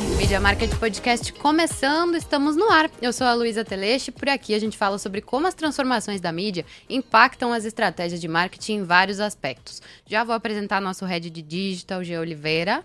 Mídia Market Podcast começando, estamos no ar. Eu sou a Luísa Teleste, por aqui a gente fala sobre como as transformações da mídia impactam as estratégias de marketing em vários aspectos. Já vou apresentar nosso head de digital, G. Oliveira.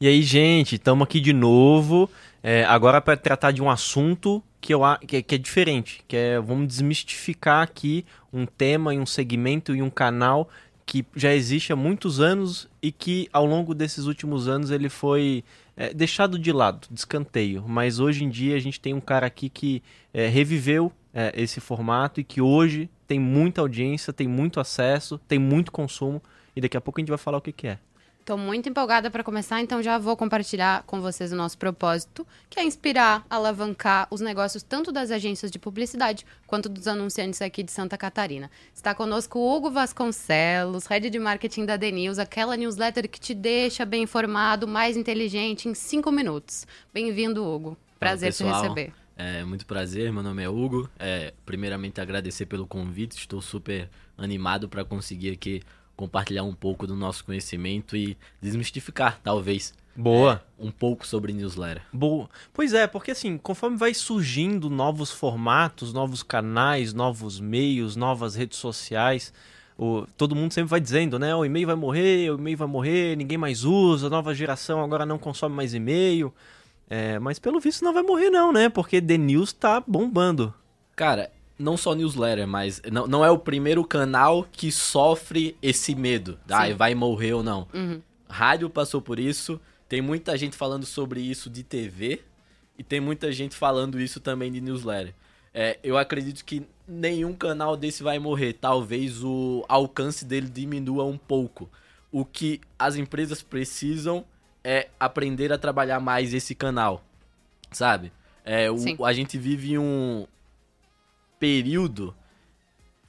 E aí, gente, estamos aqui de novo, é, agora para tratar de um assunto que, eu, que, é, que é diferente, que é, vamos desmistificar aqui um tema e um segmento e um canal que já existe há muitos anos e que ao longo desses últimos anos ele foi é, deixado de lado, de escanteio. Mas hoje em dia a gente tem um cara aqui que é, reviveu é, esse formato e que hoje tem muita audiência, tem muito acesso, tem muito consumo e daqui a pouco a gente vai falar o que, que é. Estou muito empolgada para começar, então já vou compartilhar com vocês o nosso propósito, que é inspirar, alavancar os negócios tanto das agências de publicidade quanto dos anunciantes aqui de Santa Catarina. Está conosco o Hugo Vasconcelos, head de marketing da News, aquela newsletter que te deixa bem informado, mais inteligente em cinco minutos. Bem-vindo, Hugo. Prazer te receber. É muito prazer, meu nome é Hugo. É, primeiramente agradecer pelo convite, estou super animado para conseguir aqui compartilhar um pouco do nosso conhecimento e desmistificar, talvez. Boa. É, um pouco sobre newsletter. Boa. Pois é, porque assim, conforme vai surgindo novos formatos, novos canais, novos meios, novas redes sociais, o, todo mundo sempre vai dizendo, né? O e-mail vai morrer, o e-mail vai morrer, ninguém mais usa, a nova geração agora não consome mais e-mail. É, mas pelo visto não vai morrer não, né? Porque The News tá bombando. Cara, não só newsletter, mas não, não é o primeiro canal que sofre esse medo. Ah, vai morrer ou não. Uhum. Rádio passou por isso. Tem muita gente falando sobre isso de TV. E tem muita gente falando isso também de newsletter. É, eu acredito que nenhum canal desse vai morrer. Talvez o alcance dele diminua um pouco. O que as empresas precisam é aprender a trabalhar mais esse canal. Sabe? É, o, a gente vive um, período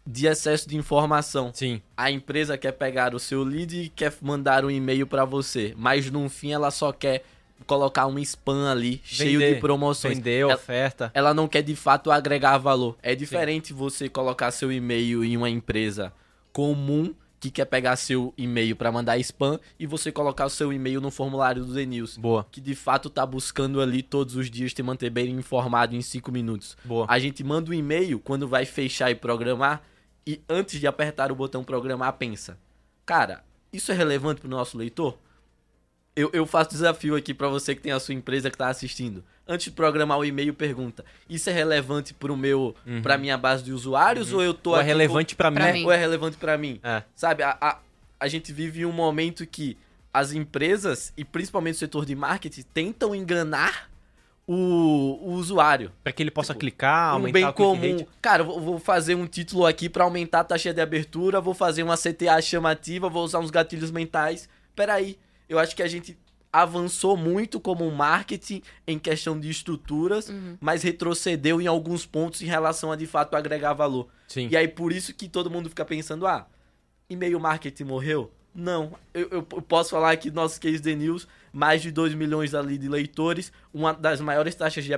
de excesso de informação. Sim. A empresa quer pegar o seu lead e quer mandar um e-mail para você, mas no fim ela só quer colocar um spam ali, Vender. cheio de promoções. Vender, ela, oferta. Ela não quer de fato agregar valor. É diferente Sim. você colocar seu e-mail em uma empresa comum que quer pegar seu e-mail para mandar spam e você colocar o seu e-mail no formulário do News. Boa. Que de fato tá buscando ali todos os dias te manter bem informado em 5 minutos. Boa. A gente manda um e-mail quando vai fechar e programar e antes de apertar o botão programar pensa: "Cara, isso é relevante pro nosso leitor?" Eu, eu faço desafio aqui para você que tem a sua empresa que tá assistindo. Antes de programar o e-mail, pergunta: Isso é relevante pro meu, uhum. pra minha base de usuários uhum. ou eu tô ou é relevante para mim? Ou é relevante para mim? É. Sabe, a, a, a gente vive um momento que as empresas, e principalmente o setor de marketing, tentam enganar o, o usuário. Para que ele possa tipo, clicar, aumentar um bem comum. Rate. Cara, vou, vou fazer um título aqui para aumentar a taxa de abertura, vou fazer uma CTA chamativa, vou usar uns gatilhos mentais. Peraí, eu acho que a gente avançou muito como marketing em questão de estruturas, uhum. mas retrocedeu em alguns pontos em relação a de fato agregar valor. Sim. E aí por isso que todo mundo fica pensando, ah, e-mail marketing morreu? Não, eu, eu, posso falar aqui do nosso case The News, mais de 2 milhões ali de leitores, uma das maiores taxas de,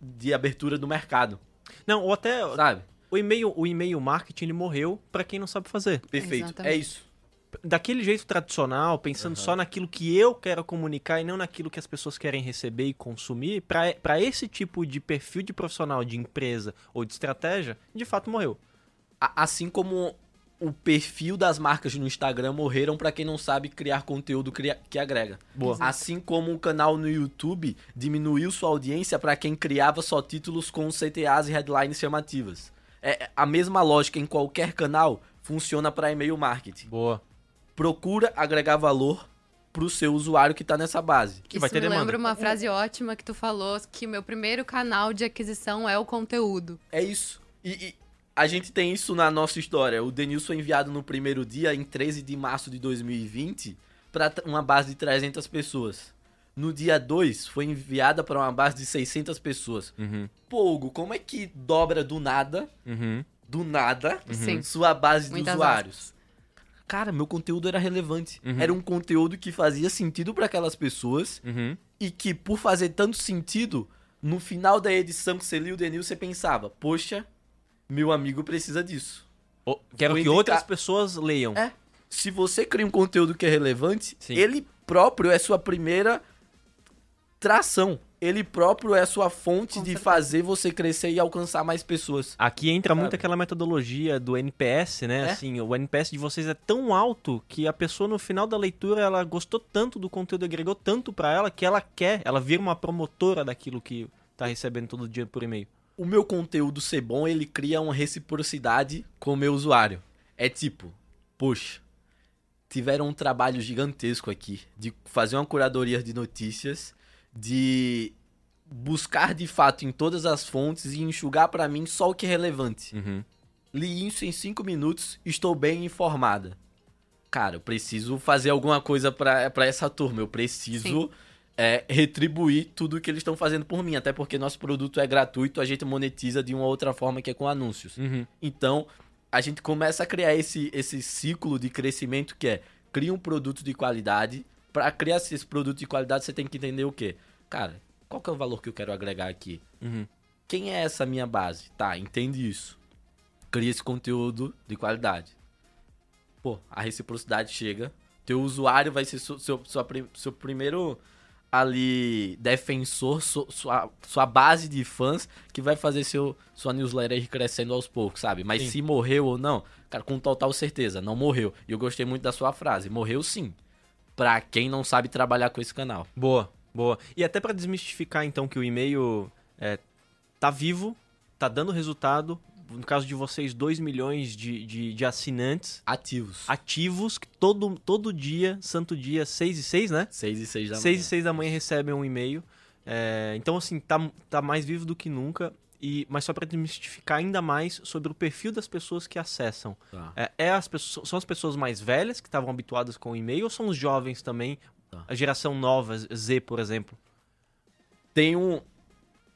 de abertura do mercado. Não, ou até, sabe? O e-mail, o e-mail marketing ele morreu para quem não sabe fazer. Perfeito, é Exatamente. é isso daquele jeito tradicional, pensando uhum. só naquilo que eu quero comunicar e não naquilo que as pessoas querem receber e consumir, para esse tipo de perfil de profissional, de empresa ou de estratégia, de fato morreu. Assim como o perfil das marcas no Instagram morreram para quem não sabe criar conteúdo que agrega. Boa. Assim como o canal no YouTube diminuiu sua audiência para quem criava só títulos com CTAs e headlines chamativas. É a mesma lógica em qualquer canal funciona para e-mail marketing. Boa procura agregar valor pro seu usuário que tá nessa base. Que Isso vai ter me demanda. lembra uma frase ótima que tu falou, que meu primeiro canal de aquisição é o conteúdo. É isso. E, e a gente tem isso na nossa história. O Denilson foi enviado no primeiro dia, em 13 de março de 2020, para uma base de 300 pessoas. No dia 2, foi enviada para uma base de 600 pessoas. Uhum. Como é que dobra do nada, uhum. do nada, uhum. sua base Muitas de usuários? Aspas cara, meu conteúdo era relevante. Uhum. Era um conteúdo que fazia sentido para aquelas pessoas uhum. e que, por fazer tanto sentido, no final da edição que você lia o Denil, você pensava, poxa, meu amigo precisa disso. Oh, quero Vou que indicar... outras pessoas leiam. É. Se você cria um conteúdo que é relevante, Sim. ele próprio é sua primeira tração. Ele próprio é a sua fonte de fazer você crescer e alcançar mais pessoas. Aqui entra muito Sabe? aquela metodologia do NPS, né? É. Assim, o NPS de vocês é tão alto que a pessoa no final da leitura ela gostou tanto do conteúdo, agregou tanto pra ela que ela quer, ela vira uma promotora daquilo que tá recebendo todo dia por e-mail. o meu conteúdo ser bom, ele cria uma reciprocidade com o meu usuário. É tipo, poxa, tiveram um trabalho gigantesco aqui de fazer uma curadoria de notícias, de buscar de fato em todas as fontes e enxugar pra mim só o que é relevante. Uhum. Li isso em 5 minutos, estou bem informada. Cara, eu preciso fazer alguma coisa pra pra essa turma. Eu preciso é, retribuir tudo que eles estão fazendo por mim. Até porque nosso produto é gratuito, a gente monetiza de uma outra forma que é com anúncios. Uhum. Então, a gente começa a criar esse, esse ciclo de crescimento que é cria um produto de qualidade. Pra criar esse produto de qualidade, você tem que entender o quê? Cara, qual que é o valor que eu quero agregar aqui? Uhum. Quem é essa minha base? Tá, entende isso. Cria esse conteúdo de qualidade. Pô, a reciprocidade chega. Teu usuário vai ser seu, seu, sua seu primeiro ali defensor, su- sua, sua base de fãs que vai fazer seu, sua newsletter ir crescendo aos poucos, sabe? Mas Sim. se morreu ou não, cara, com total certeza, não morreu. E eu gostei muito da sua frase. Morreu sim. Pra quem não sabe trabalhar com esse canal. Boa, boa. E até pra desmistificar então que o e-mail é, tá vivo, tá dando resultado. No caso de vocês, 2 milhões de, de, de assinantes Ativos. ativos que todo, todo dia, santo dia, 6 e 6, né? 6 e 6 da 6 manhã. e 6 da manhã recebem um e-mail. É, então, assim, tá, tá mais vivo do que nunca. E, mas só para desmistificar ainda mais sobre o perfil das pessoas que acessam. Tá. É, é as pessoas, são as pessoas mais velhas que estavam habituadas com o e-mail ou são os jovens também? Tá. A geração nova, Z, por exemplo. tem um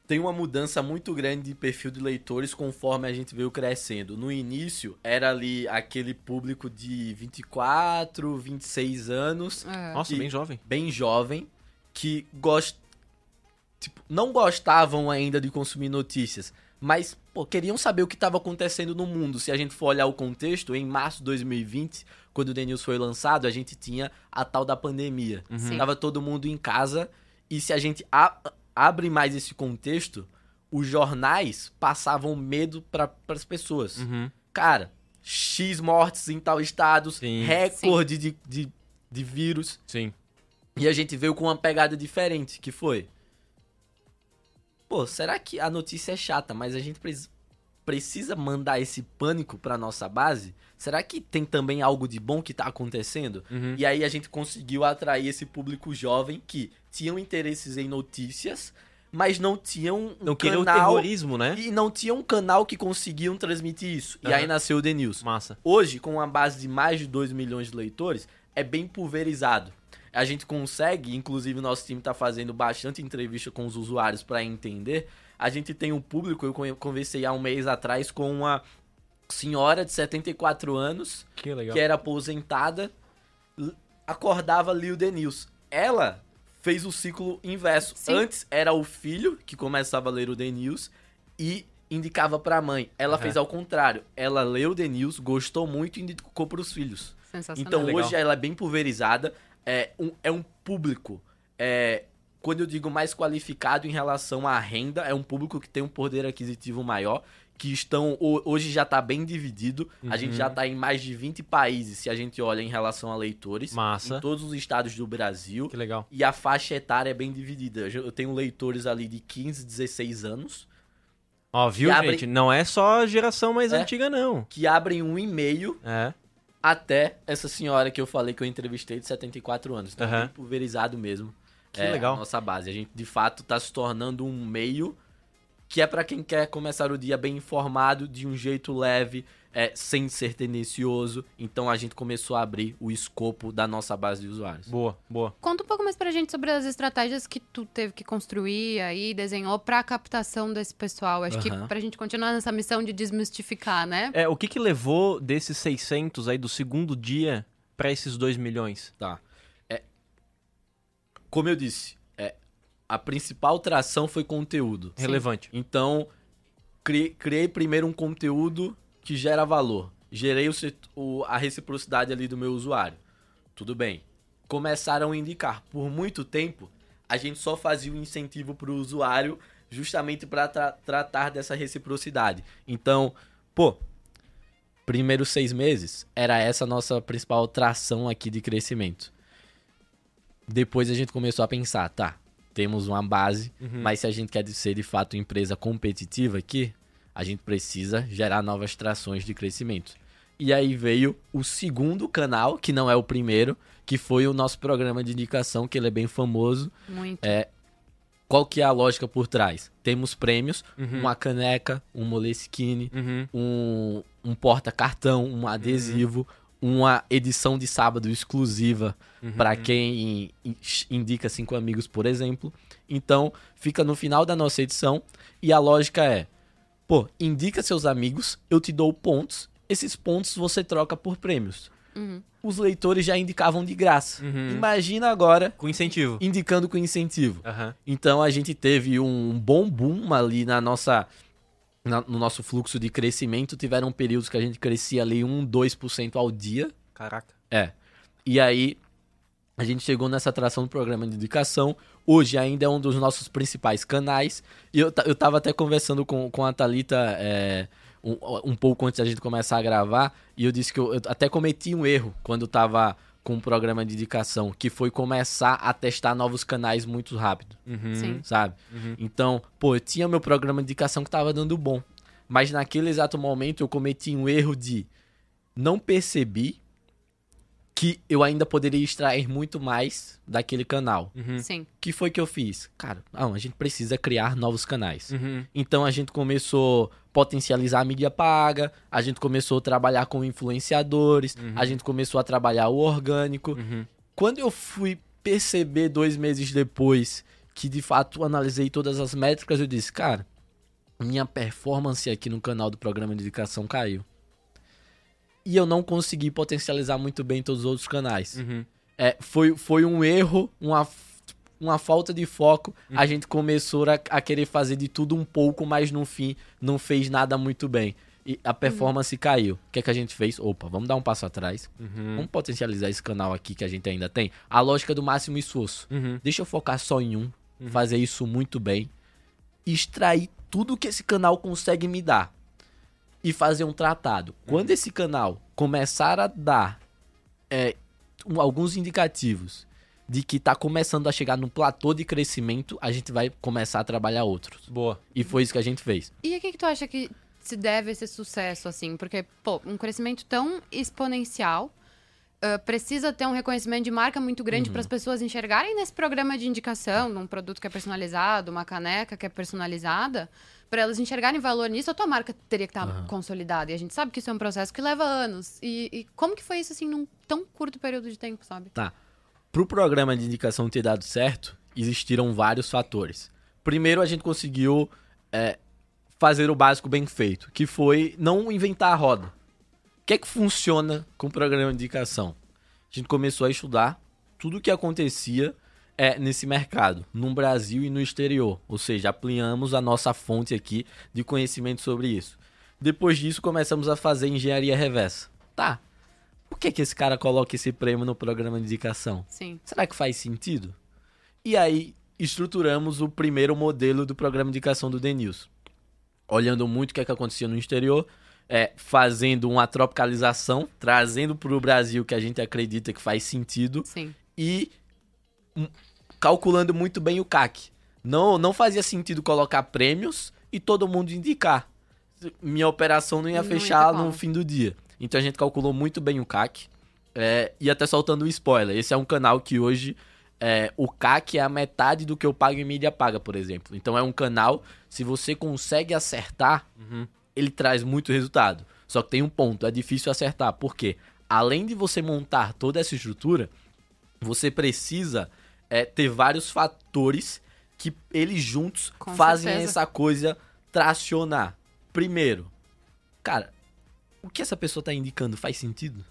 tem uma mudança muito grande de perfil de leitores conforme a gente veio crescendo. No início era ali aquele público de 24, 26 anos, É. Nossa, bem jovem. bem jovem, que gost... tipo, não gostavam ainda de consumir notícias, mas pô, queriam saber o que estava acontecendo no mundo. Se a gente for olhar o contexto, em março de 2020, quando o The News foi lançado, a gente tinha a tal da pandemia. Sim. Tava todo mundo em casa e se a gente a- abre mais esse contexto, os jornais passavam medo para as pessoas. Uhum. Cara, X mortes em tal estado, Sim. recorde de, de, de vírus. Sim. E a gente veio com uma pegada diferente, que foi... Pô, será que a notícia é chata, mas a gente precisa precisa mandar esse pânico pra nossa base? Será que tem também algo de bom que tá acontecendo? Uhum. E aí a gente conseguiu atrair esse público jovem que tinham interesses em notícias, mas não tinham um Não queria o canal terrorismo, né? e não tinham um canal que conseguiam transmitir isso. E Aham. aí nasceu o The News. Massa. Hoje, com uma base de mais de 2 milhões de leitores, é bem pulverizado. A gente consegue, inclusive nosso time está fazendo bastante entrevista com os usuários para entender. A gente tem um público, eu con- conversei há um mês atrás com uma senhora de 74 anos Que legal. que era aposentada, acordava lia o The News. Ela fez o ciclo inverso. Sim. Antes era o filho que começava a ler o The News e indicava pra mãe. Ela Aham. fez ao contrário. Ela leu o The News, gostou muito e indicou pros filhos. Sensacional. Então Legal. hoje ela é bem pulverizada. É um, é um público. É, quando eu digo mais qualificado em relação à renda, é um público que tem um poder aquisitivo maior. Que estão. ho- Hoje já tá bem dividido. A gente Uhum. já tá em mais de 20 países, se a gente olha em relação a leitores. Massa. Em todos os estados do Brasil. Que legal. E a faixa etária é bem dividida. Eu tenho leitores ali de 15, 16 anos. Ó, viu, gente? Não é só a geração mais É. antiga, não. Que abrem um e-mail É. até essa senhora que eu falei que eu entrevistei de 74 anos. Então bem pulverizado mesmo. Que é legal. nossa base. A gente, de fato, tá se tornando um meio que é pra quem quer começar o dia bem informado, de um jeito leve, é, sem ser tendencioso. Então a gente começou a abrir o escopo da nossa base de usuários. Boa, boa. Conta um pouco mais pra gente sobre as estratégias que tu teve que construir aí, desenhou pra captação desse pessoal. Acho que Aham. pra gente continuar nessa missão de desmistificar, né? É, o que que levou desses 600 aí do segundo dia pra esses 2 milhões? Tá. É, como eu disse, é, a principal tração foi conteúdo. Relevante. Então, cri- criei primeiro um conteúdo que gera valor. Gerei o o- a reciprocidade ali do meu usuário. Tudo bem. Começaram a indicar. Por muito tempo, a gente só fazia o incentivo pro usuário justamente para tra tratar dessa reciprocidade. Então, pô, primeiros seis meses era essa a nossa principal tração aqui de crescimento. Depois a gente começou a pensar, tá, temos uma base, Uhum. mas se a gente quer ser de fato empresa competitiva aqui, a gente precisa gerar novas trações de crescimento. E aí veio o segundo canal, que não é o primeiro, que foi o nosso programa de indicação, que ele é bem famoso. Muito. É, qual que é a lógica por trás? Temos prêmios, Uhum. uma caneca, um moleskine, Uhum. um, um porta-cartão, um adesivo, uma edição de sábado exclusiva Uhum. para quem in- indica cinco amigos, por exemplo. Então, fica no final da nossa edição e a lógica é: pô, indica seus amigos, eu te dou pontos, esses pontos você troca por prêmios. Uhum. Os leitores já indicavam de graça. Uhum. Imagina agora Com incentivo. indicando com incentivo. Aham. Então a gente teve um bom boom ali na nossa na- no nosso fluxo de crescimento. Tiveram períodos que a gente crescia ali 1, 2% ao dia. Caraca. É. E aí a gente chegou nessa atração do programa de indicação. Hoje ainda é um dos nossos principais canais. E eu, eu tava até conversando com, com a Thalita é, um, um pouco antes da gente começar a gravar. E eu disse que eu, eu até cometi um erro quando eu tava com o programa de indicação, que foi começar a testar novos canais muito rápido Uhum. Sim. sabe? Uhum. Então, pô, eu tinha meu programa de indicação que tava dando bom. Mas naquele exato momento eu cometi um erro de não percebi que eu ainda poderia extrair muito mais daquele canal. Uhum. Sim. O que foi que eu fiz? Cara, não, a gente precisa criar novos canais. Uhum. Então a gente começou a potencializar a mídia paga, a gente começou a trabalhar com influenciadores, Uhum. a gente começou a trabalhar o orgânico. Uhum. Quando eu fui perceber dois meses depois que de fato analisei todas as métricas, eu disse, cara, minha performance aqui no canal do programa de indicação caiu. E eu não consegui potencializar muito bem todos os outros canais. Uhum. É, foi, foi um erro, uma, uma falta de foco. A gente começou a, a querer fazer de tudo um pouco, mas no fim não fez nada muito bem. E a performance caiu. O que é que a gente fez? Opa, vamos dar um passo atrás. Uhum. Vamos potencializar esse canal aqui que a gente ainda tem. A lógica do máximo esforço. Uhum. Deixa eu focar só em um, fazer isso muito bem, extrair tudo que esse canal consegue me dar e fazer um tratado. Quando esse canal começar a dar é, um- alguns indicativos de que tá começando a chegar no platô de crescimento, a gente vai começar a trabalhar outros. Boa. E foi isso que a gente fez. E o que, que tu acha que se deve esse sucesso, assim? Porque, pô, um crescimento tão exponencial ah, precisa ter um reconhecimento de marca muito grande Uhum. para as pessoas enxergarem nesse programa de indicação, num produto que é personalizado, uma caneca que é personalizada, para elas enxergarem valor nisso, a tua marca teria que estar consolidada. E a gente sabe que isso é um processo que leva anos. E, e como que foi isso, assim, num tão curto período de tempo, sabe? Tá. Pro programa de indicação ter dado certo, existiram vários fatores. Primeiro, a gente conseguiu é, fazer o básico bem feito, que foi não inventar a roda. O que é que funciona com o programa de indicação? A gente começou a estudar tudo o que acontecia é, nesse mercado, no Brasil e no exterior. Ou seja, ampliamos a nossa fonte aqui de conhecimento sobre isso. Depois disso, começamos a fazer engenharia reversa. Tá, por que, que esse cara coloca esse prêmio no programa de indicação? Sim. Será que faz sentido? E aí, estruturamos o primeiro modelo do programa de indicação do Denilson. Olhando muito o que, é que acontecia no exterior, é, fazendo uma tropicalização, trazendo para o Brasil que a gente acredita que faz sentido Sim. e calculando muito bem o CAC. Não, não fazia sentido colocar prêmios e todo mundo indicar. Minha operação não ia Não ia fechar como. no fim do dia. Então a gente calculou muito bem o CAC. É, e até soltando um spoiler. Esse é um canal que hoje é, o CAC é a metade do que eu pago em mídia paga, por exemplo. Então é um canal, se você consegue acertar, ele traz muito resultado. Só que tem um ponto, é difícil acertar. Por quê? Além de você montar toda essa estrutura, você precisa é, ter vários fatores que eles juntos Com fazem certeza. essa coisa tracionar. Primeiro, cara, o que essa pessoa tá indicando faz sentido?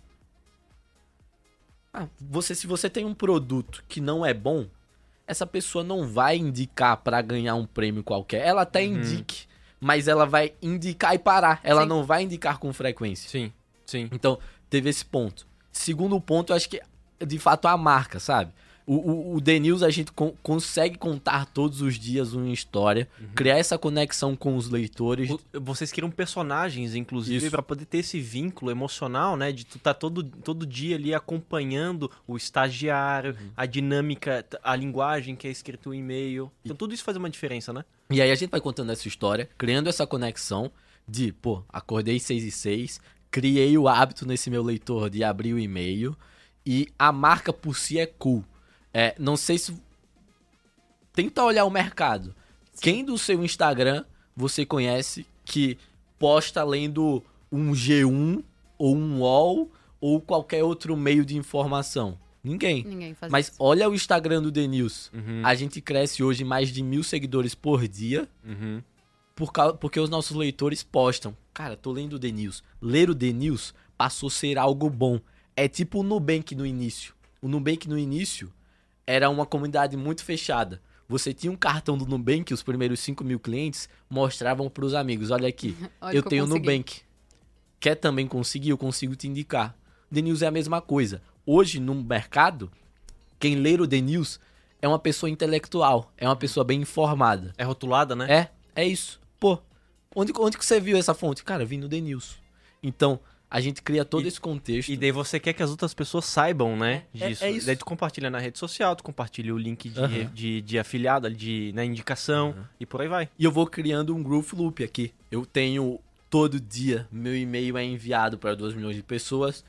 Ah, você, se você tem um produto que não é bom, essa pessoa não vai indicar pra ganhar um prêmio qualquer. Ela até indique, mas ela vai indicar e parar. Ela Sim. não vai indicar com frequência. Sim, sim. Então, teve esse ponto. Segundo ponto, eu acho que, de fato, a marca, sabe? O, o, o The News a gente con- consegue contar todos os dias uma história, criar essa conexão com os leitores. O- Vocês criam personagens, inclusive, pra poder ter esse vínculo emocional, né? De tu tá todo, todo dia ali acompanhando o estagiário, Uhum. a dinâmica, a linguagem que é escrito o e-mail. Então tudo isso faz uma diferença, né? E aí a gente vai contando essa história, criando essa conexão de, pô, acordei 6 e 6, criei o hábito nesse meu leitor de abrir o e-mail e a marca por si é cool. É, não sei se tenta olhar o mercado. Quem do seu Instagram você conhece que posta lendo um G1 ou um UOL ou qualquer outro meio de informação? Ninguém. Ninguém faz Mas isso. olha o Instagram do The News. Uhum. A gente cresce hoje mais de mil seguidores por dia Uhum. por causa, porque os nossos leitores postam. Cara, tô lendo o The News. Ler o The News passou a ser algo bom. É tipo o Nubank no início. O Nubank no início era uma comunidade muito fechada. Você tinha um cartão do Nubank, os primeiros 5 mil clientes mostravam pros amigos: olha aqui, Olha eu eu tenho consegui. Nubank. Quer também conseguir? Eu consigo te indicar. The News é a mesma coisa. Hoje, no mercado, quem lê o The News é uma pessoa intelectual, é uma pessoa bem informada. É rotulada, né? É, é isso. Pô, onde, onde que você viu essa fonte? Cara, vi no The News. Então, a gente cria todo E- esse contexto. E daí você quer que as outras pessoas saibam, né? É, disso. é isso. Daí tu compartilha na rede social, tu compartilha o link de, Aham. de, de afiliado, de né, indicação, e por aí vai. E eu vou criando um growth loop aqui. Eu tenho todo dia, meu e-mail é enviado para 2 milhões de pessoas.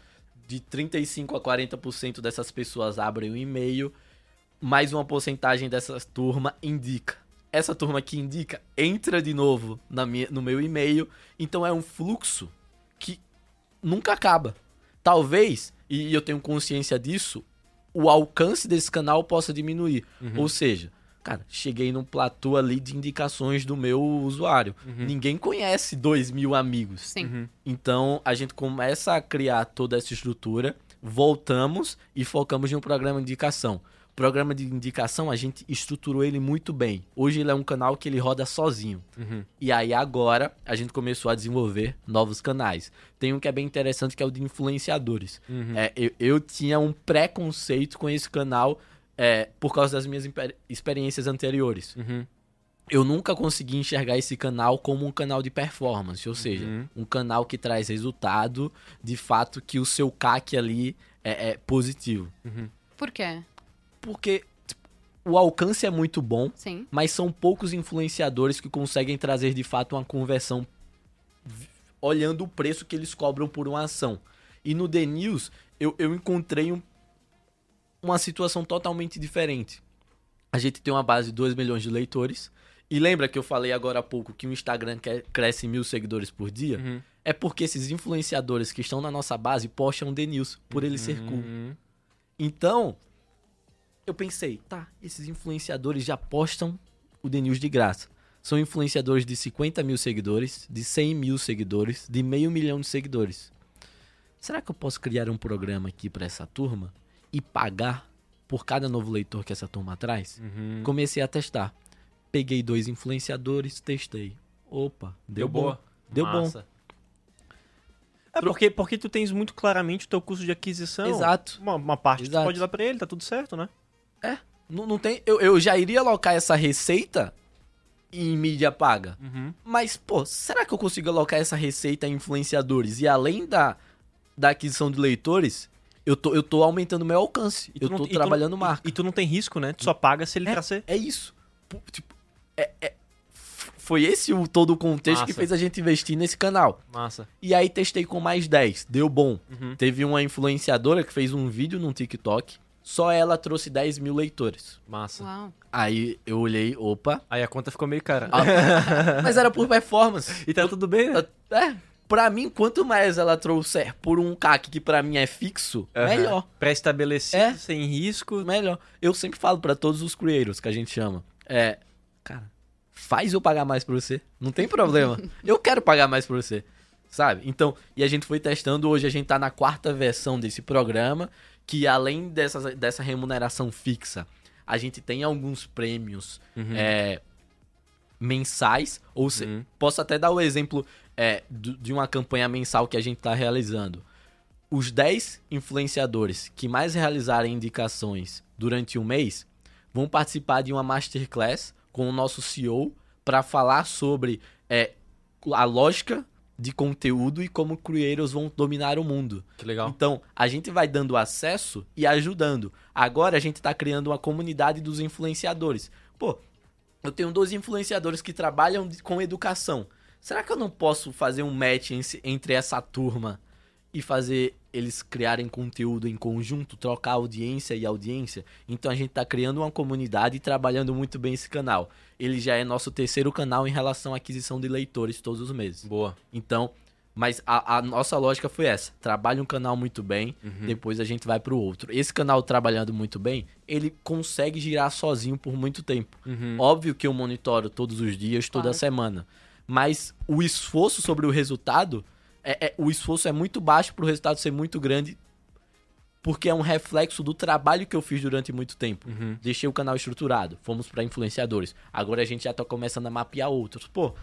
De 35 a 40% dessas pessoas abrem o e-mail. Mais uma porcentagem dessa turma indica. Essa turma que indica entra de novo na minha, no meu e-mail. Então é um fluxo nunca acaba. Talvez, e eu tenho consciência disso, o alcance desse canal possa diminuir. Ou seja, cara, cheguei num platô ali de indicações do meu usuário. Ninguém conhece 2 mil amigos. Sim. Então a gente começa a criar toda essa estrutura, voltamos e focamos em um programa de indicação. Programa de indicação a gente estruturou ele muito bem. Hoje ele é um canal que ele roda sozinho. Uhum. E aí agora a gente começou a desenvolver novos canais. Tem um que é bem interessante que é o de influenciadores. Uhum. É, eu, eu tinha um preconceito com esse canal é, por causa das minhas experiências anteriores Uhum. eu nunca consegui enxergar esse canal como um canal de performance, ou seja, Uhum. um canal que traz resultado, de fato que o seu CAC ali é, é positivo. Por quê? Porque tipo, o alcance é muito bom, Sim. mas são poucos influenciadores que conseguem trazer de fato uma conversão olhando o preço que eles cobram por uma ação. E no The News eu, eu encontrei um- uma situação totalmente diferente. A gente tem uma base de 2 milhões de leitores. E lembra que eu falei agora há pouco que o Instagram quer- cresce mil seguidores por dia? Uhum. É porque esses influenciadores que estão na nossa base postam The News, por ele ser cool. Uhum. Então, eu pensei, tá, esses influenciadores já postam o The News de graça. São influenciadores de 50 mil seguidores, de 100 mil seguidores, de meio milhão de seguidores. Será que eu posso criar um programa aqui pra essa turma e pagar por cada novo leitor que essa turma traz? Uhum. Comecei a testar. Peguei dois influenciadores, testei. Opa, deu, Deu bom. boa. Deu bom. Massa. É porque, porque tu tens muito claramente o teu custo de aquisição. Exato. Uma, uma parte Exato. tu pode dar pra ele, tá tudo certo, né? Não, não tem, eu, eu já iria alocar essa receita em mídia paga. Uhum. Mas, pô, será que eu consigo alocar essa receita em influenciadores? E além da, da aquisição de leitores, eu tô, eu tô aumentando meu alcance. Eu não- tô trabalhando não- marca. E, e tu não tem risco, né? Tu só paga se ele é, trazer. é isso. Tipo, é, é- foi esse o, todo o contexto que Massa. fez a gente investir nesse canal. Massa. E aí testei com mais 10, deu bom. Uhum. Teve uma influenciadora que fez um vídeo no TikTok, só ela trouxe 10 mil leitores. Massa. Uau. Aí eu olhei, opa. Aí a conta ficou meio cara. Ah, mas era por performance. e tá tudo bem, né? É, pra mim, quanto mais ela trouxer por um CAC que pra mim é fixo, Aham. melhor. Pré-estabelecido, É. sem risco. Melhor. Eu sempre falo pra todos os creators que a gente chama. É, cara, faz eu pagar mais pra você. Não tem problema. eu quero pagar mais pra você. Sabe? Então, e a gente foi testando. Hoje a gente tá na quarta versão desse programa. Que além dessa, dessa remuneração fixa, a gente tem alguns prêmios Uhum. é, mensais. Ou se, Uhum. posso até dar o exemplo é, de uma campanha mensal que a gente tá realizando. os 10 influenciadores que mais realizarem indicações durante um mês vão participar de uma masterclass com o nosso CEO para falar sobre é, a lógica de conteúdo e como creators vão dominar o mundo. Que legal. Então, a gente vai dando acesso e ajudando. Agora a gente está criando uma comunidade dos influenciadores. Pô, eu tenho dois influenciadores que trabalham com educação. Será que eu não posso fazer um match entre essa turma e fazer eles criarem conteúdo em conjunto, trocar audiência e audiência? Então a gente está criando uma comunidade e trabalhando muito bem esse canal. Ele já é nosso terceiro canal em relação à aquisição de leitores todos os meses. Boa. Então, mas a, a, nossa lógica foi essa: trabalha um canal muito bem, uhum. depois a gente vai pro outro. Esse canal trabalhando muito bem, ele consegue girar sozinho por muito tempo. Uhum. Óbvio que eu monitoro todos os dias, toda claro. semana mas o esforço sobre o resultado, é, é, o esforço é muito baixo para o resultado ser muito grande, porque é um reflexo do trabalho que eu fiz durante muito tempo. Uhum. Deixei o canal estruturado, fomos para influenciadores. Agora a gente já está começando a mapear outros. Pô,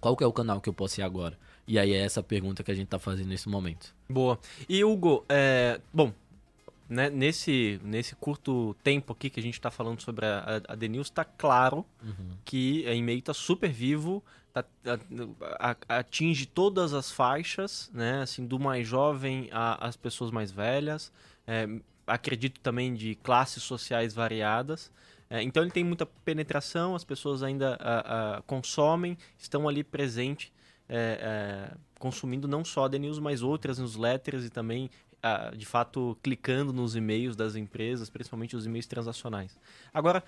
qual que é o canal que eu posso ir agora? E aí é essa pergunta que a gente está fazendo nesse momento. Boa. E Hugo, é... bom, né, nesse, nesse curto tempo aqui que a gente está falando sobre a, a, a The News, está claro uhum. que a e-mail está super vivo, tá, a, atinge todas as faixas, né, assim, do mais jovem às pessoas mais velhas, é, acredito também de classes sociais variadas. É, então ele tem muita penetração, as pessoas ainda consomem, estão ali presentes. É, é, consumindo não só a The News, mas outras newsletters e também de fato, clicando nos e-mails das empresas, principalmente os e-mails transacionais. Agora,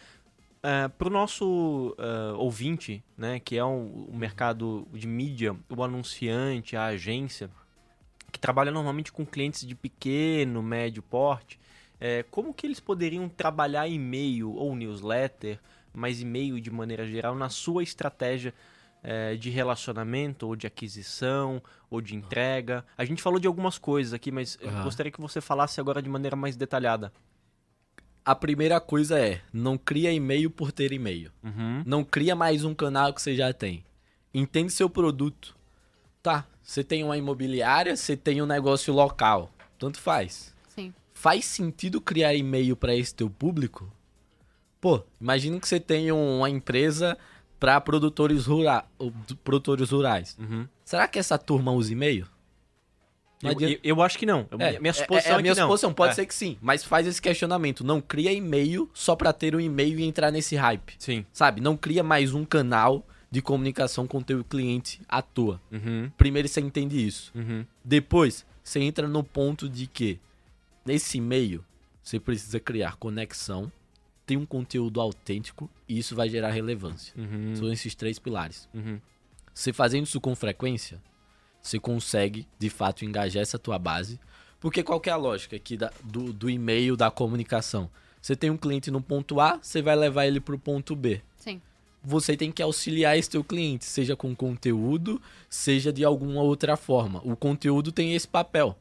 é, para o nosso uh, ouvinte, né, que é um, o mercado de mídia, o anunciante, a agência, que trabalha normalmente com clientes de pequeno, médio porte, é, como que eles poderiam trabalhar e-mail ou newsletter, mas e-mail de maneira geral, na sua estratégia é, de relacionamento, ou de aquisição, ou de entrega. A gente falou de algumas coisas aqui, mas uhum. eu gostaria que você falasse agora de maneira mais detalhada. A primeira coisa é, não cria e-mail por ter e-mail. Uhum. Não cria mais um canal que você já tem. Entende seu produto. Tá, você tem uma imobiliária, você tem um negócio local. Tanto faz. Sim. Faz sentido criar e-mail para esse teu público? Pô, imagina que você tem uma empresa para produtores, rura... produtores rurais. Uhum. Será que essa turma usa e-mail? Eu, eu, eu, acho que não. É, minha suposição é, é, é a minha suposição. Pode é. ser que sim, mas faz esse questionamento. Não cria e-mail só para ter um e-mail e entrar nesse hype. Sim. Sabe? Não cria mais um canal de comunicação com o teu cliente à toa. Uhum. Primeiro você entende isso. Uhum. Depois, você entra no ponto de que nesse e-mail você precisa criar conexão tem um conteúdo autêntico e isso vai gerar relevância. Uhum. São esses três pilares. Uhum. Você fazendo isso com frequência, você consegue, de fato, engajar essa tua base. Porque qual que é a lógica aqui da, do, do e-mail, da comunicação? Você tem um cliente no ponto A, você vai levar ele para o ponto B. Sim. Você tem que auxiliar esse teu cliente, seja com conteúdo, seja de alguma outra forma. O conteúdo tem esse papel.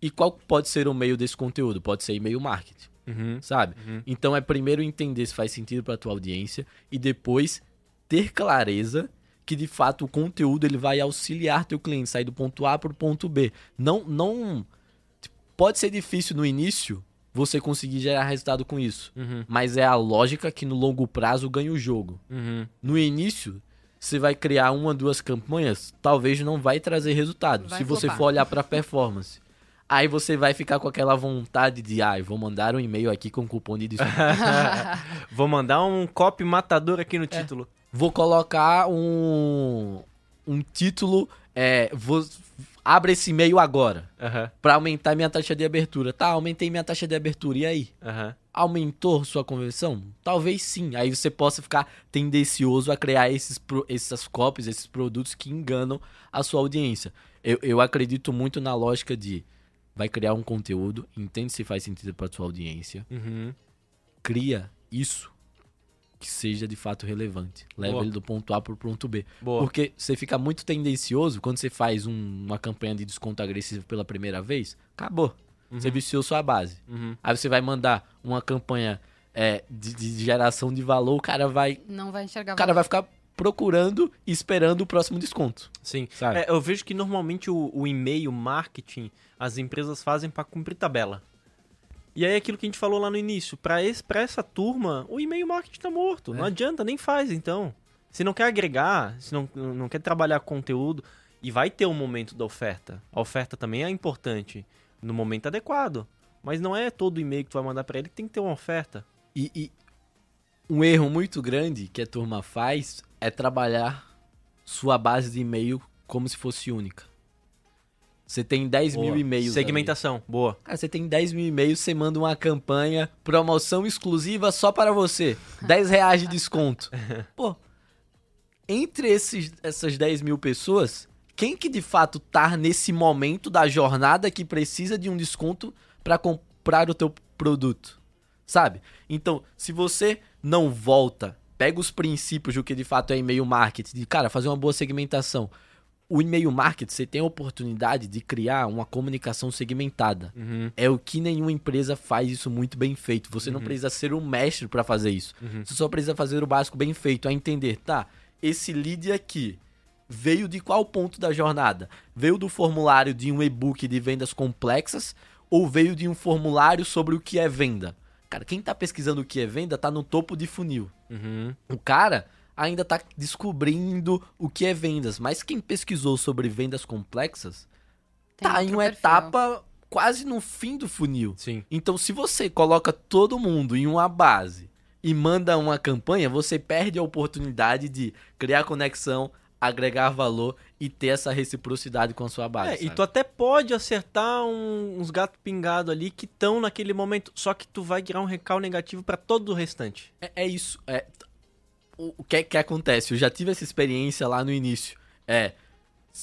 E qual pode ser o meio desse conteúdo? Pode ser e-mail marketing. Uhum, sabe? Uhum. Então é primeiro entender se faz sentido para tua audiência e depois ter clareza que de fato o conteúdo ele vai auxiliar teu cliente sair do ponto A para o ponto B. Não, não pode ser difícil no início você conseguir gerar resultado com isso, uhum. mas é a lógica que no longo prazo ganha o jogo. Uhum. No início você vai criar uma, duas campanhas, talvez não vai trazer resultado. Vai se flopar. você for olhar para performance. Aí você vai ficar com aquela vontade de, ai, ah, vou mandar um e-mail aqui com cupom de desconto. vou mandar um copy matador aqui no é. título. Vou colocar um um título, é, vou abre esse e-mail agora, uhum. para aumentar minha taxa de abertura. Tá, aumentei minha taxa de abertura. E aí? Uhum. Aumentou sua conversão? Talvez sim. Aí você possa ficar tendencioso a criar esses, essas copies, esses produtos que enganam a sua audiência. Eu, eu acredito muito na lógica de vai criar um conteúdo, entende se faz sentido para sua audiência, uhum. cria isso que seja de fato relevante. Leva Boa. ele do ponto A para o ponto B. Boa. Porque você fica muito tendencioso quando você faz um, uma campanha de desconto agressivo pela primeira vez, acabou. Uhum. Você viciou sua base. Uhum. Aí você vai mandar uma campanha é, de, de, geração de valor, o cara vai. Não vai enxergar. O cara vai ficar procurando e esperando o próximo desconto. Sim. Sabe? É, eu vejo que normalmente o, o e-mail marketing as empresas fazem para cumprir tabela. E aí é aquilo que a gente falou lá no início, para essa turma, o e-mail marketing tá morto. Não É. adianta, nem faz então. Se não quer agregar, se não, não quer trabalhar conteúdo, e vai ter um momento da oferta. A oferta também é importante no momento adequado. Mas não é todo e-mail que tu vai mandar para ele que tem que ter uma oferta. E, e um erro muito grande que a turma faz é trabalhar sua base de e-mail como se fosse única. Você tem 10 mil Boa. e-mails. ali. Segmentação, boa. Cara, você tem 10 mil e-mails, você manda uma campanha, promoção exclusiva só para você. 10 reais de desconto. Pô, entre esses, essas 10 mil pessoas, quem que de fato tá nesse momento da jornada que precisa de um desconto para comprar o teu produto? Sabe? Então, se você não volta, pega os princípios do que de fato é e-mail marketing, de cara, fazer uma boa segmentação. O e-mail marketing, você tem a oportunidade de criar uma comunicação segmentada. Uhum. É o que nenhuma empresa faz isso muito bem feito. Você não precisa ser um mestre para fazer isso. Você só precisa fazer o básico bem feito, é entender, tá? Esse lead aqui veio de qual ponto da jornada? Veio do formulário de um e-book de vendas complexas ou veio de um formulário sobre o que é venda? Cara, quem tá pesquisando o que é venda tá no topo de funil. Uhum. O cara ainda tá descobrindo o que é vendas, mas quem pesquisou sobre vendas complexas Tem tá em uma perfil. etapa quase no fim do funil. Sim. Então, se você coloca todo mundo em uma base e manda uma campanha, você perde a oportunidade de criar conexão, agregar valor e ter essa reciprocidade com a sua base. É, e sabe? tu até pode acertar um- uns gatos pingados ali que estão naquele momento, só que tu vai criar um recal negativo pra todo o restante. É, é isso. É, o que, que acontece? Eu já tive essa experiência lá no início. É.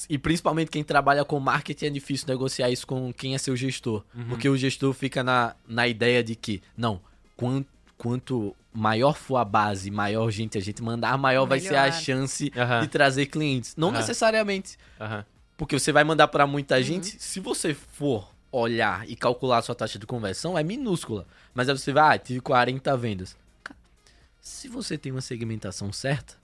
E principalmente quem trabalha com marketing é difícil negociar isso com quem é seu gestor. Porque o gestor fica na, na ideia de que, não, quanto, quanto maior for a base, maior gente a gente mandar, maior vai ser a Melhor. chance Aham. de trazer clientes. Não Aham. necessariamente. Aham. Porque você vai mandar pra muita gente, se você for olhar e calcular a sua taxa de conversão, é minúscula. Mas aí você vai, ah, tive 40 vendas. Cara, Se você tem uma segmentação certa,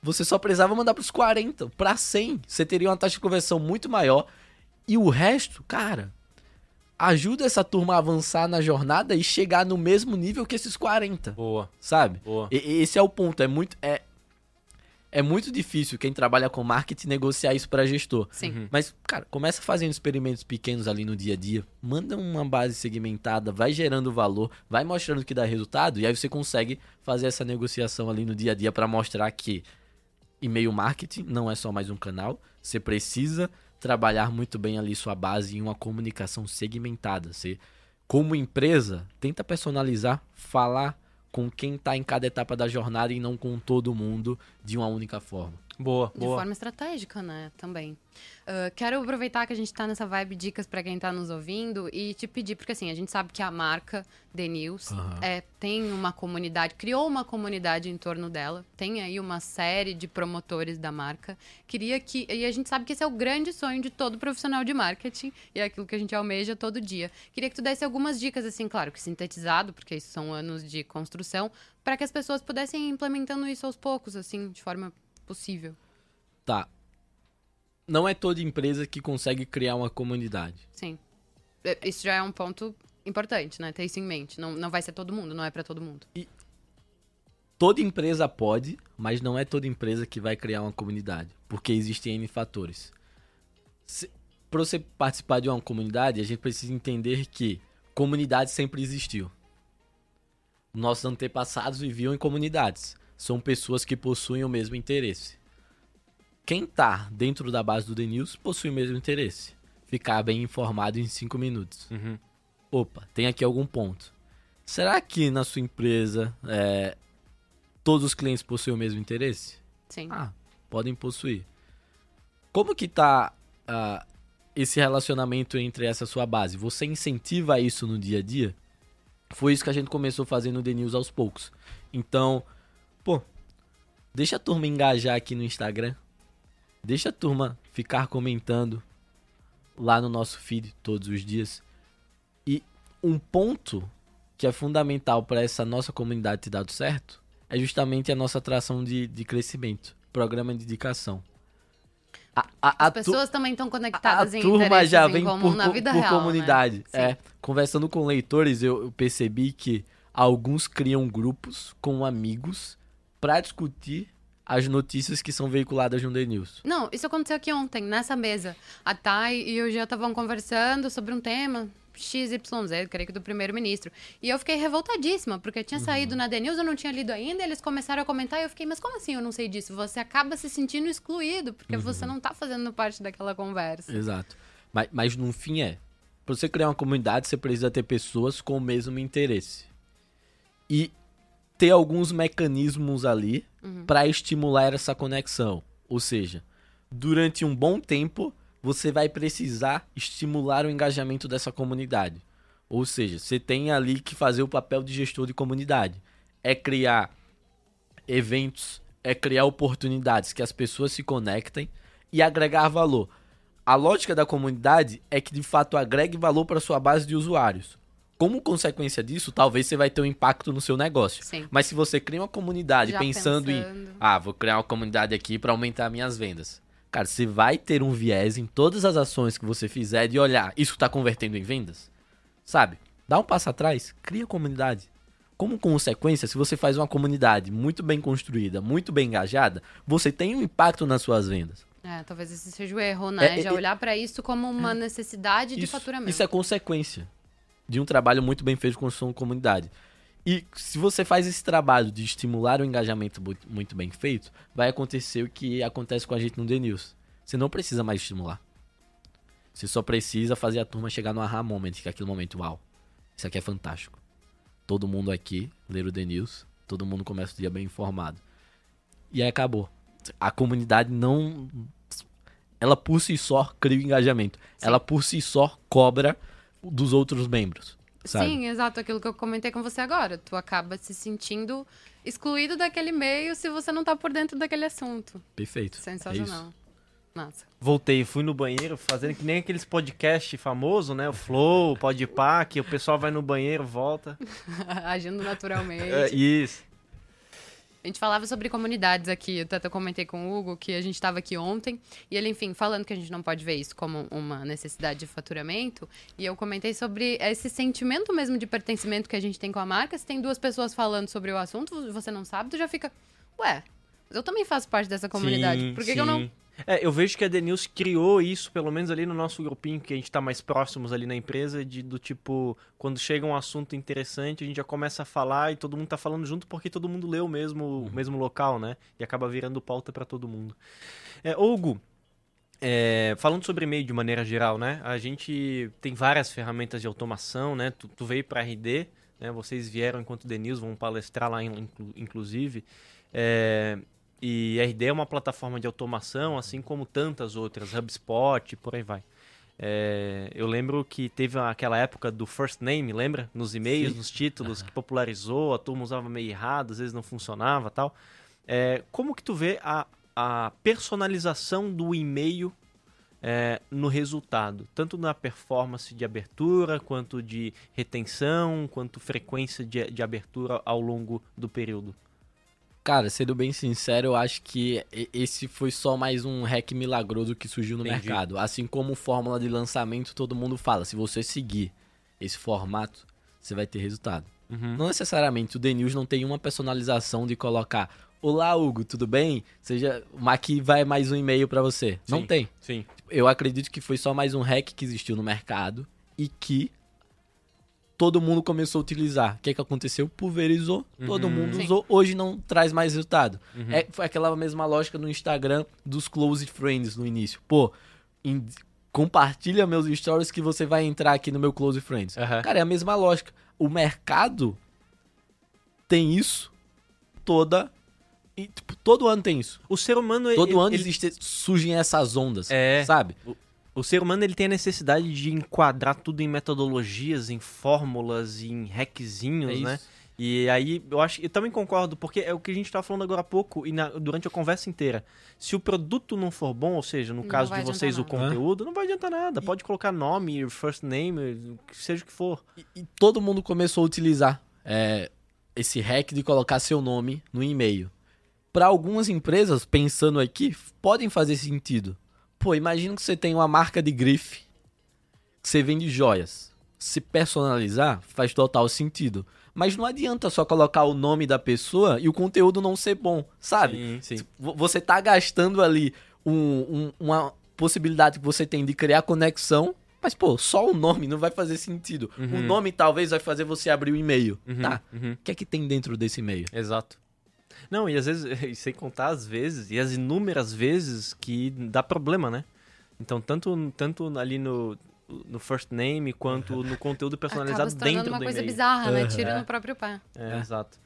você só precisava mandar pros 40, pra 100. Você teria uma taxa de conversão muito maior. E o resto, cara, ajuda essa turma a avançar na jornada e chegar no mesmo nível que esses 40, Boa, sabe? boa. E- esse é o ponto, é muito é é muito difícil quem trabalha com marketing negociar isso pra gestor. Sim. Uhum. Mas, cara, começa fazendo experimentos pequenos ali no dia a dia, manda uma base segmentada, vai gerando valor, vai mostrando que dá resultado, e aí você consegue fazer essa negociação ali no dia a dia pra mostrar que e-mail marketing não é só mais um canal, você precisa trabalhar muito bem ali sua base em uma comunicação segmentada. Você, como empresa, tenta personalizar, falar com quem tá em cada etapa da jornada e não com todo mundo de uma única forma. Boa, De boa. forma estratégica, né? Também. Ah, quero aproveitar que a gente tá nessa vibe dicas pra quem tá nos ouvindo e te pedir, porque assim, a gente sabe que a marca The News Aham. é, tem uma comunidade, criou uma comunidade em torno dela, tem aí uma série de promotores da marca. Queria que. E a gente sabe que esse é o grande sonho de todo profissional de marketing e é aquilo que a gente almeja todo dia. Queria que tu desse algumas dicas, assim, claro, que sintetizado, porque isso são anos de construção, para que as pessoas pudessem ir implementando isso aos poucos, assim, de forma possível. Tá. Não é toda empresa que consegue criar uma comunidade. Sim. É, Isso já é um ponto importante, né? Ter isso em mente. Não, não vai ser todo mundo, não é pra todo mundo. Toda empresa pode, mas não é toda empresa que vai criar uma comunidade, porque existem N fatores. Para você participar de uma comunidade, a gente precisa entender que comunidade sempre existiu. Nossos antepassados viviam em comunidades. São pessoas que possuem o mesmo interesse. Quem tá dentro da base do The News possui o mesmo interesse. Ficar bem informado em 5 minutos. Uhum. Opa, tem aqui algum ponto. Será que na sua empresa é, todos os clientes possuem o mesmo interesse? Sim. Ah, podem possuir. Como que tá ah, esse relacionamento entre essa sua base? Você incentiva isso no dia a dia? Foi isso que a gente começou fazendo no The News aos poucos. Então, pô, deixa a turma engajar aqui no Instagram. Deixa a turma ficar comentando lá no nosso feed todos os dias. E um ponto que é fundamental para essa nossa comunidade ter dado certo é justamente a nossa atração de, de crescimento. programa de indicação. A, a, As a tu- pessoas também estão a, conectadas em turma já em vem comum por, na vida por real, comunidade. Né? É, conversando com leitores, eu, eu percebi que alguns criam grupos com amigos pra discutir as notícias que são veiculadas no The News. Não, isso aconteceu aqui ontem, nessa mesa. A Thay e o Jean estavam conversando sobre um tema XYZ, creio que do primeiro-ministro. E eu fiquei revoltadíssima, porque tinha Uhum. saído na The News, eu não tinha lido ainda, eles começaram a comentar e eu fiquei, mas como assim eu não sei disso? Você acaba se sentindo excluído, porque Uhum. você não tá fazendo parte daquela conversa. Exato. Mas, mas no fim é. Pra você criar uma comunidade, você precisa ter pessoas com o mesmo interesse. E ter alguns mecanismos ali pra estimular essa conexão. Ou seja, durante um bom tempo, você vai precisar estimular o engajamento dessa comunidade. Ou seja, você tem ali que fazer o papel de gestor de comunidade. É criar eventos, é criar oportunidades que as pessoas se conectem e agregar valor. A lógica da comunidade é que de fato agregue valor para sua base de usuários. Como consequência disso, talvez você vai ter um impacto no seu negócio. Sim. Mas se você cria uma comunidade Já pensando, em, pensando. ah, vou criar uma comunidade aqui para aumentar minhas vendas. Cara, você vai ter um viés em todas as ações que você fizer de olhar, isso está convertendo em vendas? Sabe? Dá um passo atrás, cria comunidade. Como consequência, se você faz uma comunidade muito bem construída, muito bem engajada, você tem um impacto nas suas vendas. É, talvez esse seja o erro, né? É, é, Já é- olhar pra isso como uma necessidade de isso, faturamento. isso é consequência de um trabalho muito bem feito construção de comunidade. E se você faz esse trabalho de estimular o engajamento mu- muito bem feito, vai acontecer o que acontece com a gente no The News. Você não precisa mais estimular. Você só precisa fazer a turma chegar no aha moment, que é aquele momento, uau, isso aqui é fantástico. Todo mundo aqui ler o The News, todo mundo começa o dia bem informado. E aí acabou. A comunidade não. Ela por si só cria o engajamento. Sim. Ela por si só cobra dos outros membros. Sabe? Sim, exato, aquilo que eu comentei com você agora. Tu acaba se sentindo excluído daquele meio se você não tá por dentro daquele assunto. Perfeito. É isso. Sensacional. Nossa. Voltei, fui no banheiro fazendo que nem aqueles podcasts famosos, né? O Flow, o Podpah, que o pessoal vai no banheiro, volta. Agindo naturalmente. É, isso. A gente falava sobre comunidades aqui. Eu até comentei com o Hugo que a gente estava aqui ontem. E ele, enfim, falando que a gente não pode ver isso como uma necessidade de faturamento. E eu comentei sobre esse sentimento mesmo de pertencimento que a gente tem com a marca. Se tem duas pessoas falando sobre o assunto, você não sabe, tu já fica. Ué, mas eu também faço parte dessa comunidade. Sim, Por que, que eu não. É, eu vejo que a Denilson criou isso, pelo menos ali no nosso grupinho, que a gente tá mais próximos ali na empresa, de, do tipo, quando chega um assunto interessante, a gente já começa a falar e todo mundo tá falando junto porque todo mundo lê o mesmo, o mesmo local, né? E acaba virando pauta pra todo mundo. É, Hugo, é, falando sobre e-mail de maneira geral, né? A gente tem várias ferramentas de automação, né? Tu, tu veio para RD, né? Vocês vieram enquanto Denils, vão palestrar lá, inclu- inclusive. É, e RD é uma plataforma de automação, assim como tantas outras, HubSpot, por aí vai. É, eu lembro que teve aquela época do first name, lembra? Nos e-mails, Sim. nos títulos, que popularizou, a turma usava meio errado, às vezes não funcionava tal. É, como que tu vê a, a personalização do e-mail é, no resultado? Tanto na performance de abertura, quanto de retenção, quanto frequência de, de abertura ao longo do período. Cara, sendo bem sincero, eu acho que esse foi só mais um hack milagroso que surgiu no Entendi. mercado. Assim como fórmula de lançamento, todo mundo fala, se você seguir esse formato, você vai ter resultado. Uhum. Não necessariamente o The News não tem uma personalização de colocar Olá, Hugo, tudo bem? Seja, aqui vai mais um e-mail pra você. Não Sim. tem. Sim. Eu acredito que foi só mais um hack que existiu no mercado e que todo mundo começou a utilizar. O que, que aconteceu? Pulverizou, todo Uhum. mundo Sim. usou, hoje não traz mais resultado. Uhum. É, foi aquela mesma lógica no Instagram dos close friends no início. Pô, in- compartilha meus stories que você vai entrar aqui no meu close friends. Aham. Cara, é a mesma lógica. O mercado tem isso toda. e, tipo, todo ano tem isso. O ser humano Todo ele, ano ele- existe, surgem essas ondas, É. sabe? O ser humano ele tem a necessidade de enquadrar tudo em metodologias, em fórmulas, em hackzinhos, É né? E aí eu acho, eu também concordo, porque é o que a gente estava falando agora há pouco e na- durante a conversa inteira. Se o produto não for bom, ou seja, no Não caso de vocês o conteúdo, não vai adiantar nada. Pode colocar nome, first name, seja o que for. E, e todo mundo começou a utilizar é, esse hack de colocar seu nome no e-mail. para algumas empresas, pensando aqui, podem fazer sentido. Pô, imagina que você tem uma marca de grife, que você vende joias. Se personalizar, faz total sentido. Mas não adianta só colocar o nome da pessoa e o conteúdo não ser bom, sabe? Sim, sim. Você tá gastando ali um, um, uma possibilidade que você tem de criar conexão, mas, pô, só o nome não vai fazer sentido. Uhum. O nome talvez vai fazer você abrir o e-mail. Uhum, Tá. uhum. O que é que tem dentro desse e-mail? Exato. Não, e às vezes, e sem contar as vezes, e as inúmeras vezes que dá problema, né? Então, tanto, tanto ali no, no first name, quanto no conteúdo personalizado dentro uma do coisa e-mail. bizarra, né? Uhum. Tira no próprio pé. É, É. exato.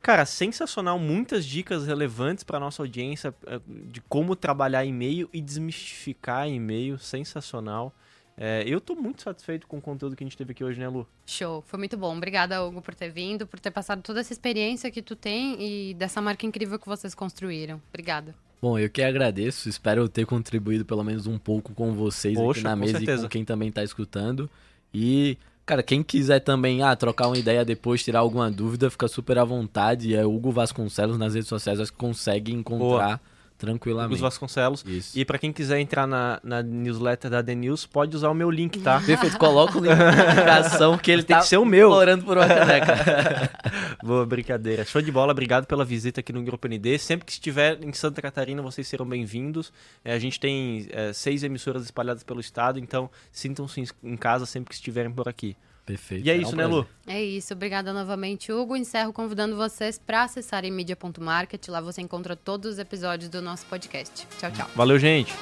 Cara, sensacional, muitas dicas relevantes para nossa audiência eh, de como trabalhar e-mail e desmistificar e-mail, sensacional. É, eu tô muito satisfeito com o conteúdo que a gente teve aqui hoje, né, Lu? Show, foi muito bom. Obrigada, Hugo, por ter vindo, por ter passado toda essa experiência que tu tem e dessa marca incrível que vocês construíram. Obrigada. Bom, eu que agradeço, espero ter contribuído pelo menos um pouco com vocês Poxa, aqui na mesa e certeza. com quem também tá escutando. E, cara, quem quiser também ah, trocar uma ideia depois, tirar alguma dúvida, fica super à vontade. É Hugo Vasconcelos nas redes sociais, acho que consegue encontrar tranquilamente. Os Vasconcelos. Isso. E para quem quiser entrar na, na newsletter da The News, pode usar o meu link, tá? Perfeito, coloca o link na publicação que ele Tem tá que ser o meu. implorando por uma caneca. Boa, brincadeira. Show de bola, obrigado pela visita aqui no Grupo ND. Sempre que estiver em Santa Catarina, vocês serão bem-vindos. É, a gente tem é, seis emissoras espalhadas pelo estado, então sintam-se em casa sempre que estiverem por aqui. Perfeito. E é será isso, um né, Lu? É isso, obrigada novamente, Hugo. Encerro convidando vocês para acessarem media.market. Lá você encontra todos os episódios do nosso podcast. Tchau, tchau. Valeu, gente!